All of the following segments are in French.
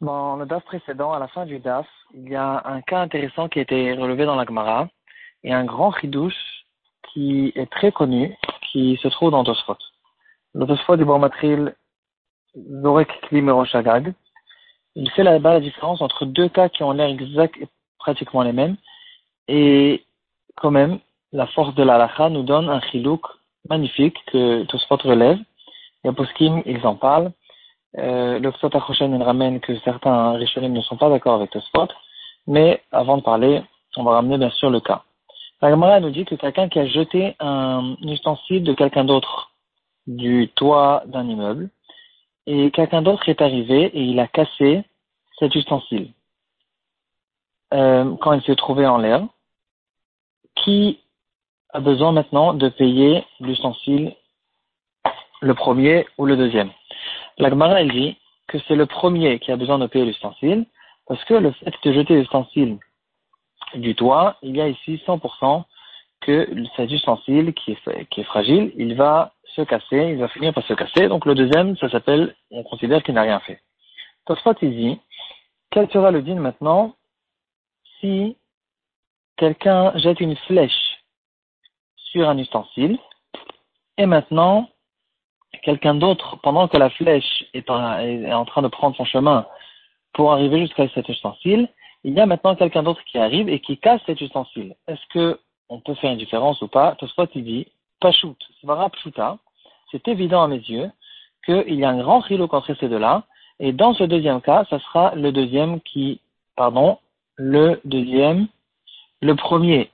Dans le DAF précédent, à la fin du DAF, il y a un cas intéressant qui a été relevé dans la Gemara et un grand chidouche qui est très connu, qui se trouve dans Tosfot. Le Tosfot du Bormatril Zorek Klimeroshagag, il fait là-bas la différence entre deux cas qui ont l'air exact et pratiquement les mêmes et quand même, la force de la nous donne un chilouk magnifique que Tosfot relève. Les poskim, ils en parlent. Euh, le Psot il ramène que certains Rishonim ne sont pas d'accord avec Tosfot. Mais avant de parler, on va ramener bien sûr le cas. La Gemara nous dit que quelqu'un qui a jeté un ustensile de quelqu'un d'autre du toit d'un immeuble, et quelqu'un d'autre est arrivé et il a cassé cet ustensile. Euh, quand il s'est trouvé en l'air, qui a besoin maintenant de payer l'ustensile, le premier ou le deuxième. La Gemara, elle dit que c'est le premier qui a besoin de payer l'ustensile, parce que le fait de jeter l'ustensile du toit, il y a ici 100% que cet ustensile qui est, fragile, il va se casser, il va finir par se casser. Donc le deuxième, ça s'appelle, on considère qu'il n'a rien fait. Tosfot, il dit, quel sera le din maintenant si quelqu'un jette une flèche sur un ustensile, et maintenant, quelqu'un d'autre, pendant que la flèche est en, train de prendre son chemin pour arriver jusqu'à cet ustensile, il y a maintenant quelqu'un d'autre qui arrive et qui casse cet ustensile. Est-ce que on peut faire une différence ou pas? Tosfot il dit, Pachout, c'est évident à mes yeux qu'il y a un grand rilo entre ces deux-là, et dans ce deuxième cas, ça sera le deuxième qui, pardon, le deuxième le premier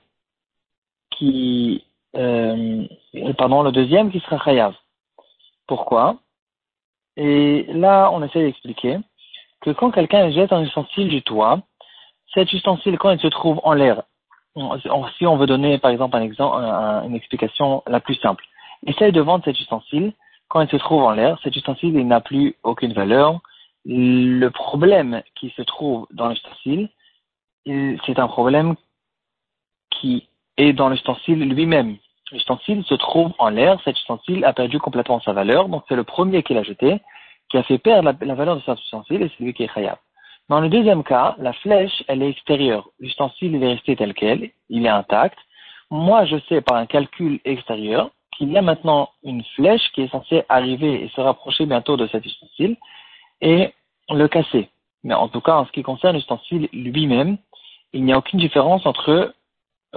qui, euh, pardon, le deuxième qui sera chayav. Pourquoi? Et là, on essaie d'expliquer que quand quelqu'un jette un ustensile du toit, cet ustensile, quand il se trouve en l'air, si on veut donner par exemple un exemple, une explication la plus simple, essaye de vendre cet ustensile, quand il se trouve en l'air, cet ustensile il n'a plus aucune valeur. Le problème qui se trouve dans l'ustensile, c'est un problème qui est dans l'ustensile lui-même. L'ustensile se trouve en l'air, cet ustensile a perdu complètement sa valeur, donc c'est le premier qui l'a jeté, qui a fait perdre la, valeur de cet ustensile, et c'est lui qui est khayab. Dans le deuxième cas, la flèche, elle est extérieure. L'ustensile, il est resté tel quel, il est intact. Moi, je sais par un calcul extérieur qu'il y a maintenant une flèche qui est censée arriver et se rapprocher bientôt de cet ustensile et le casser. Mais en tout cas, en ce qui concerne l'ustensile lui-même, il n'y a aucune différence entre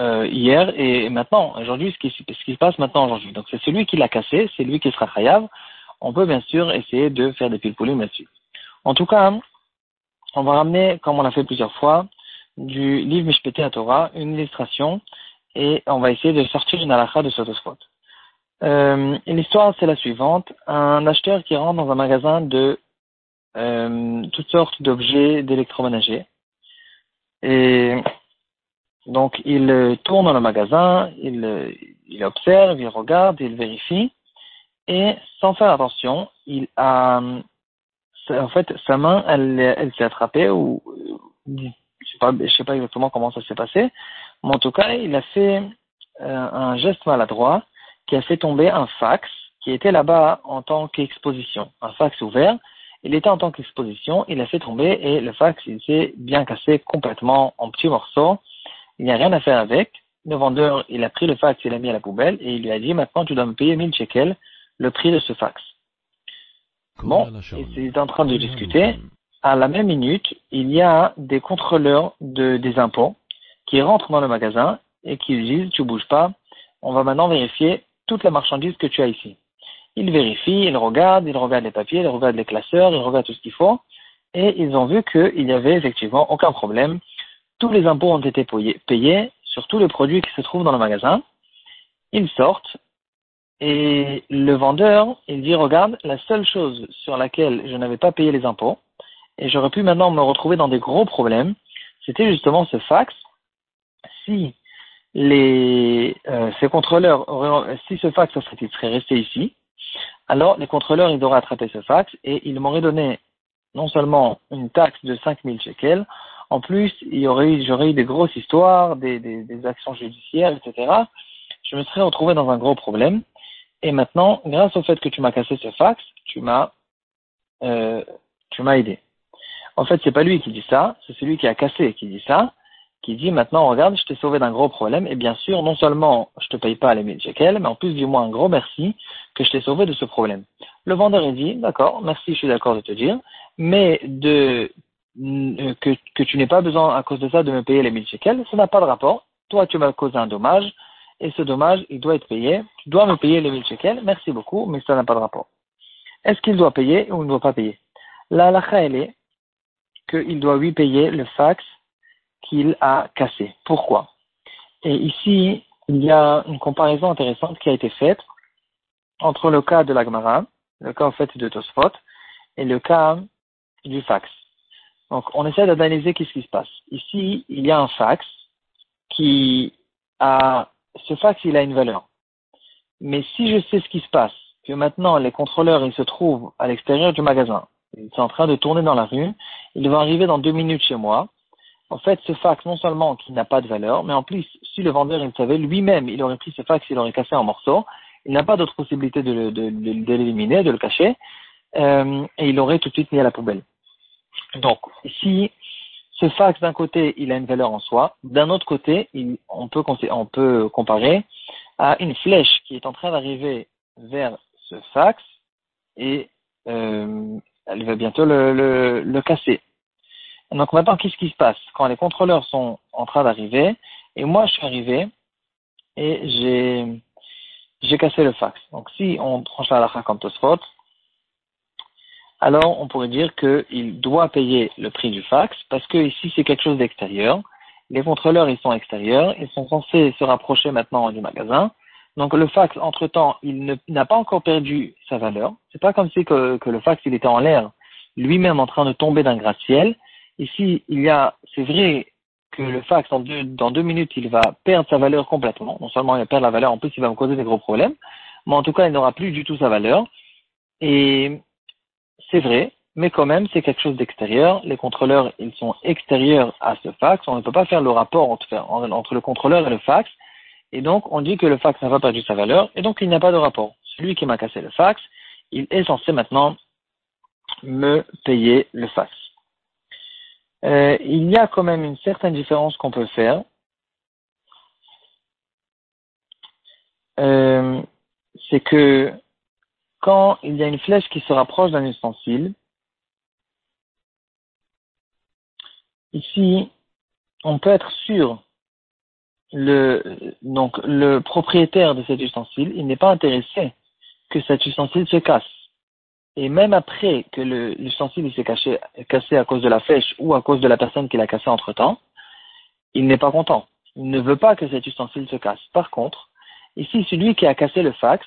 euh, hier et maintenant, aujourd'hui, ce qui, ce qui se passe maintenant aujourd'hui. Donc c'est celui qui l'a cassé, c'est lui qui sera chayav. On peut bien sûr essayer de faire des pilpoulim là-dessus. En tout cas, on va ramener, comme on l'a fait plusieurs fois, du livre Mishpete à Torah, une illustration, et on va essayer de sortir une halakha de Sotospot. Euh, L'histoire, c'est la suivante. Un acheteur qui rentre dans un magasin de euh, toutes sortes d'objets d'électroménager. Et donc, il euh, tourne dans le magasin, il, euh, il observe, il regarde, il vérifie, et sans faire attention, il a, en fait, sa main, elle, elle s'est attrapée, ou, je sais pas, je sais pas exactement comment ça s'est passé, mais en tout cas, il a fait euh, un geste maladroit qui a fait tomber un fax qui était là-bas en tant qu'exposition, un fax ouvert. Il était en tant qu'exposition, il a fait tomber et le fax, il s'est bien cassé complètement en petits morceaux il n'y a rien à faire avec. Le vendeur, il a pris le fax, il l'a mis à la poubelle et il lui a dit maintenant tu dois me payer 1000 shekels le prix de ce fax. Bon, ils est en train de discuter. À la même minute, il y a des contrôleurs de, des impôts qui rentrent dans le magasin et qui disent tu bouges pas, on va maintenant vérifier toute la marchandise que tu as ici. Ils vérifient, ils regardent, ils regardent les papiers, ils regardent les classeurs, ils regardent tout ce qu'il faut et ils ont vu qu'il n'y avait effectivement aucun problème tous les impôts ont été payés sur tous les produits qui se trouvent dans le magasin. Ils sortent et le vendeur, il dit, regarde, la seule chose sur laquelle je n'avais pas payé les impôts, et j'aurais pu maintenant me retrouver dans des gros problèmes, c'était justement ce fax. Si les, euh, ces contrôleurs si ce fax serait resté ici, alors les contrôleurs, ils auraient attrapé ce fax et ils m'auraient donné non seulement une taxe de 5000 shekels, en plus, il y aurait j'aurais eu des grosses histoires, des, actions judiciaires, etc. Je me serais retrouvé dans un gros problème. Et maintenant, grâce au fait que tu m'as cassé ce fax, tu m'as euh, tu m'as aidé. En fait, c'est pas lui qui dit ça, c'est celui qui a cassé qui dit ça, qui dit maintenant, regarde, je t'ai sauvé d'un gros problème, et bien sûr, non seulement je te paye pas les 1000 shekels, mais en plus, dis-moi un gros merci que je t'ai sauvé de ce problème. Le vendeur, il dit, d'accord, merci, je suis d'accord de te dire, mais de, que, que tu n'aies pas besoin, à cause de ça, de me payer les 1000 shekels, ça n'a pas de rapport. Toi, tu m'as causé un dommage, et ce dommage, il doit être payé. Tu dois me payer les 1000 shekels, merci beaucoup, mais ça n'a pas de rapport. Est-ce qu'il doit payer ou il ne doit pas payer? La lacha, elle est qu'il doit lui payer le fax qu'il a cassé. Pourquoi? Et ici, il y a une comparaison intéressante qui a été faite entre le cas de l'Agmara, le cas en fait de Tosfot, et le cas du fax. Donc, on essaie d'analyser qu'est-ce qui se passe. Ici, il y a un fax qui a, ce fax, il a une valeur. Mais si je sais ce qui se passe, que maintenant les contrôleurs, ils se trouvent à l'extérieur du magasin, ils sont en train de tourner dans la rue, ils vont arriver dans deux minutes chez moi, en fait, ce fax, non seulement qu'il n'a pas de valeur, mais en plus, si le vendeur il savait, lui-même, il aurait pris ce fax, il aurait cassé en morceaux, il n'a pas d'autre possibilité de, de, de, l'éliminer, de le cacher, euh, et il l'aurait tout de suite mis à la poubelle. Donc, si ce fax, d'un côté, il a une valeur en soi, d'un autre côté, on, peut, comparer à une flèche qui est en train d'arriver vers ce fax, et euh, elle va bientôt le, casser. Donc maintenant, qu'est-ce qui se passe? Quand les contrôleurs sont en train d'arriver, et moi je suis arrivé, et j'ai, cassé le fax. Donc si on tranche la lacha comme alors on pourrait dire qu'il doit payer le prix du fax, parce que ici c'est quelque chose d'extérieur. Les contrôleurs, ils sont extérieurs, ils sont censés se rapprocher maintenant du magasin. Donc le fax, entre-temps, il n'a pas encore perdu sa valeur. C'est pas comme si que, le fax, il était en l'air, lui-même en train de tomber d'un gratte-ciel. Ici, il y a, c'est vrai que le fax, dans deux, dans deux minutes, il va perdre sa valeur complètement. Non seulement il va perdre la valeur, en plus il va me causer des gros problèmes, mais en tout cas, il n'aura plus du tout sa valeur. Et c'est vrai, mais quand même, c'est quelque chose d'extérieur. Les contrôleurs, ils sont extérieurs à ce fax. On ne peut pas faire le rapport entre, le contrôleur et le fax. Et donc, on dit que le fax n'a pas perdu sa valeur, et donc il n'y a pas de rapport. Celui qui m'a cassé le fax, il est censé maintenant me payer le fax. Euh, il y a quand même une certaine différence qu'on peut faire. Euh, c'est que quand il y a une flèche qui se rapproche d'un ustensile, ici, on peut être sûr, le, donc le propriétaire de cet ustensile, il n'est pas intéressé que cet ustensile se casse. Et même après que l'ustensile s'est cassé à cause de la flèche ou à cause de la personne qui l'a cassé entre temps, il n'est pas content. Il ne veut pas que cet ustensile se casse. Par contre, ici, celui qui a cassé le fax,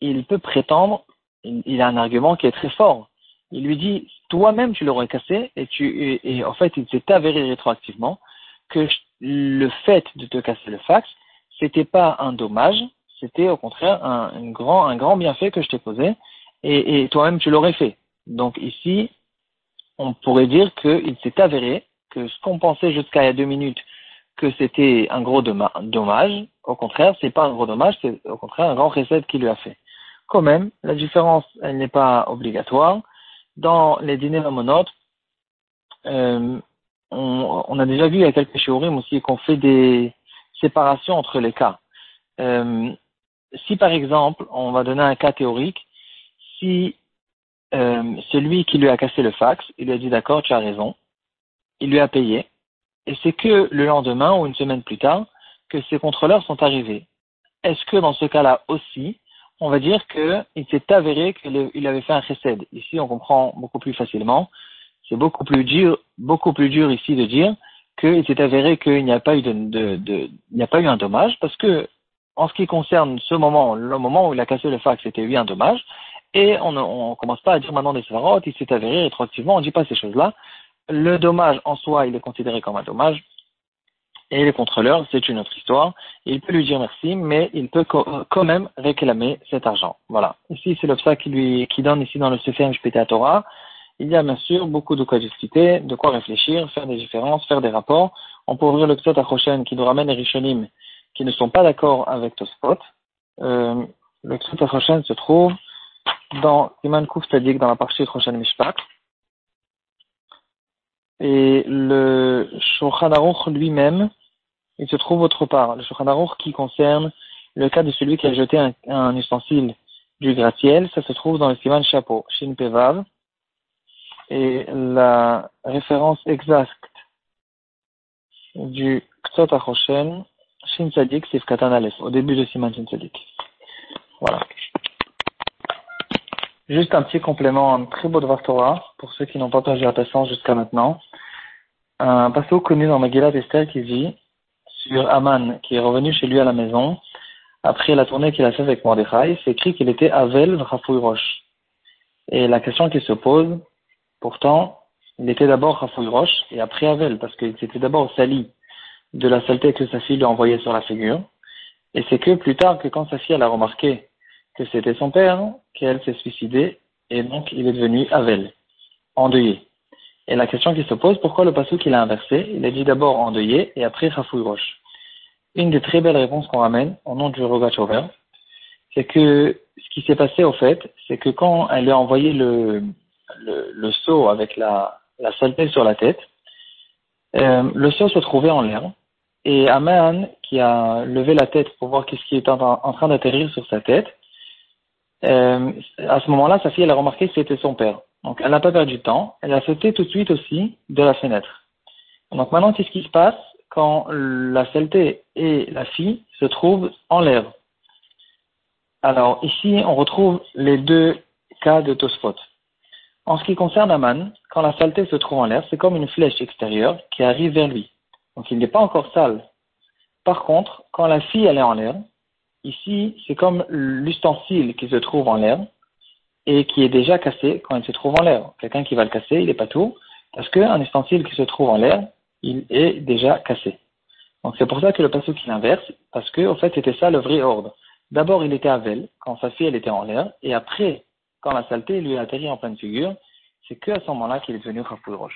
il peut prétendre, il, a un argument qui est très fort. Il lui dit, toi-même tu l'aurais cassé et tu, et, en fait, il s'est avéré rétroactivement que le fait de te casser le fax, c'était pas un dommage, c'était au contraire un, grand, un grand bienfait que je t'ai posé et, toi-même tu l'aurais fait. Donc ici, on pourrait dire qu'il s'est avéré que ce qu'on pensait jusqu'à il y a deux minutes que c'était un gros dommage, au contraire, c'est pas un gros dommage, c'est au contraire un grand recette qu'il lui a fait. Quand même, la différence, elle n'est pas obligatoire. Dans les dîners monotes, euh, on, on, a déjà vu il y a quelques shiurim aussi qu'on fait des séparations entre les cas. Euh, si par exemple, on va donner un cas théorique, si euh, celui qui lui a cassé le fax, il lui a dit d'accord, tu as raison, il lui a payé, et c'est que le lendemain ou une semaine plus tard que ses contrôleurs sont arrivés. Est-ce que dans ce cas-là aussi, on va dire qu'il s'est avéré qu'il avait fait un recède Ici, on comprend beaucoup plus facilement. C'est beaucoup plus dur, beaucoup plus dur ici de dire qu'il s'est avéré qu'il n'y a pas eu de, de, il n'y a pas eu un dommage parce que en ce qui concerne ce moment, le moment où il a cassé le fax, c'était eu un dommage. Et on ne commence pas à dire maintenant des svarot, il s'est avéré rétroactivement, on ne dit pas ces choses-là. Le dommage en soi, il est considéré comme un dommage. Et les contrôleurs, c'est une autre histoire. Il peut lui dire merci, mais il peut quand même réclamer cet argent. Voilà. Ici, c'est l'obstacle qui lui, qui donne ici dans le Sefer à Torah. Il y a bien sûr beaucoup de quoi discuter, de quoi réfléchir, faire des différences, faire des rapports. On peut ouvrir le Ksot Achoshen qui nous ramène les Rishonim qui ne sont pas d'accord avec Tosfot. Euh, le Ksot Achoshen se trouve dans Siman Kouf Tadik, dans la partie Roshan Mishpat. Et le Shulchan lui-même, il se trouve autre part. Le Shulchan qui concerne le cas de celui qui a jeté un, un ustensile du gratte-ciel, ça se trouve dans le Siman Chapeau, Shin Pevav. Et la référence exacte du Ktsot Achoshen, Shin c'est Katan Aleph, au début de Siman Shin Tzadik. Voilà. Juste un petit complément, un très beau de Torah, pour ceux qui n'ont pas perdu la patience jusqu'à maintenant. Un passage connu dans Megillat Esther qui dit, sur Aman, qui est revenu chez lui à la maison, après la tournée qu'il a fait avec Mordechai, c'est écrit qu'il était Avel Rafoui Roche. Et la question qui se pose, pourtant, il était d'abord Rafoui Roche et après Avel, parce qu'il s'était d'abord sali de la saleté que sa fille lui a envoyée sur la figure. Et c'est que plus tard que quand sa fille a remarqué que c'était son père, qu'elle s'est suicidée, et donc il est devenu Avel, endeuillé. Et la question qui se pose, pourquoi le passou qu'il a inversé? Il a dit d'abord endeuillé et après Rafoui Roche. Une des très belles réponses qu'on ramène au nom du Rogachover, c'est que ce qui s'est passé au fait, c'est que quand elle a envoyé le, le, le seau avec la, la saleté sur la tête, euh, le seau se trouvait en l'air et Aman, qui a levé la tête pour voir qu'est-ce qui était en train d'atterrir sur sa tête, euh, à ce moment-là, sa fille, elle a remarqué que c'était son père. Donc, elle n'a pas perdu de temps. Elle a sauté tout de suite aussi de la fenêtre. Donc, maintenant, qu'est-ce qui se passe quand la saleté et la fille se trouvent en l'air Alors, ici, on retrouve les deux cas de Tosfot. En ce qui concerne Aman, quand la saleté se trouve en l'air, c'est comme une flèche extérieure qui arrive vers lui. Donc, il n'est pas encore sale. Par contre, quand la fille, elle est en l'air, Ici, c'est comme l'ustensile qui se trouve en l'air et qui est déjà cassé quand il se trouve en l'air. Quelqu'un qui va le casser, il n'est pas tout, parce qu'un ustensile qui se trouve en l'air, il est déjà cassé. Donc c'est pour ça que le passage qui l'inverse, parce que en fait c'était ça le vrai ordre. D'abord il était à Vel, quand sa fille elle était en l'air, et après, quand la saleté lui a atterri en pleine figure, c'est que à ce moment-là qu'il est devenu Rafoul Roche.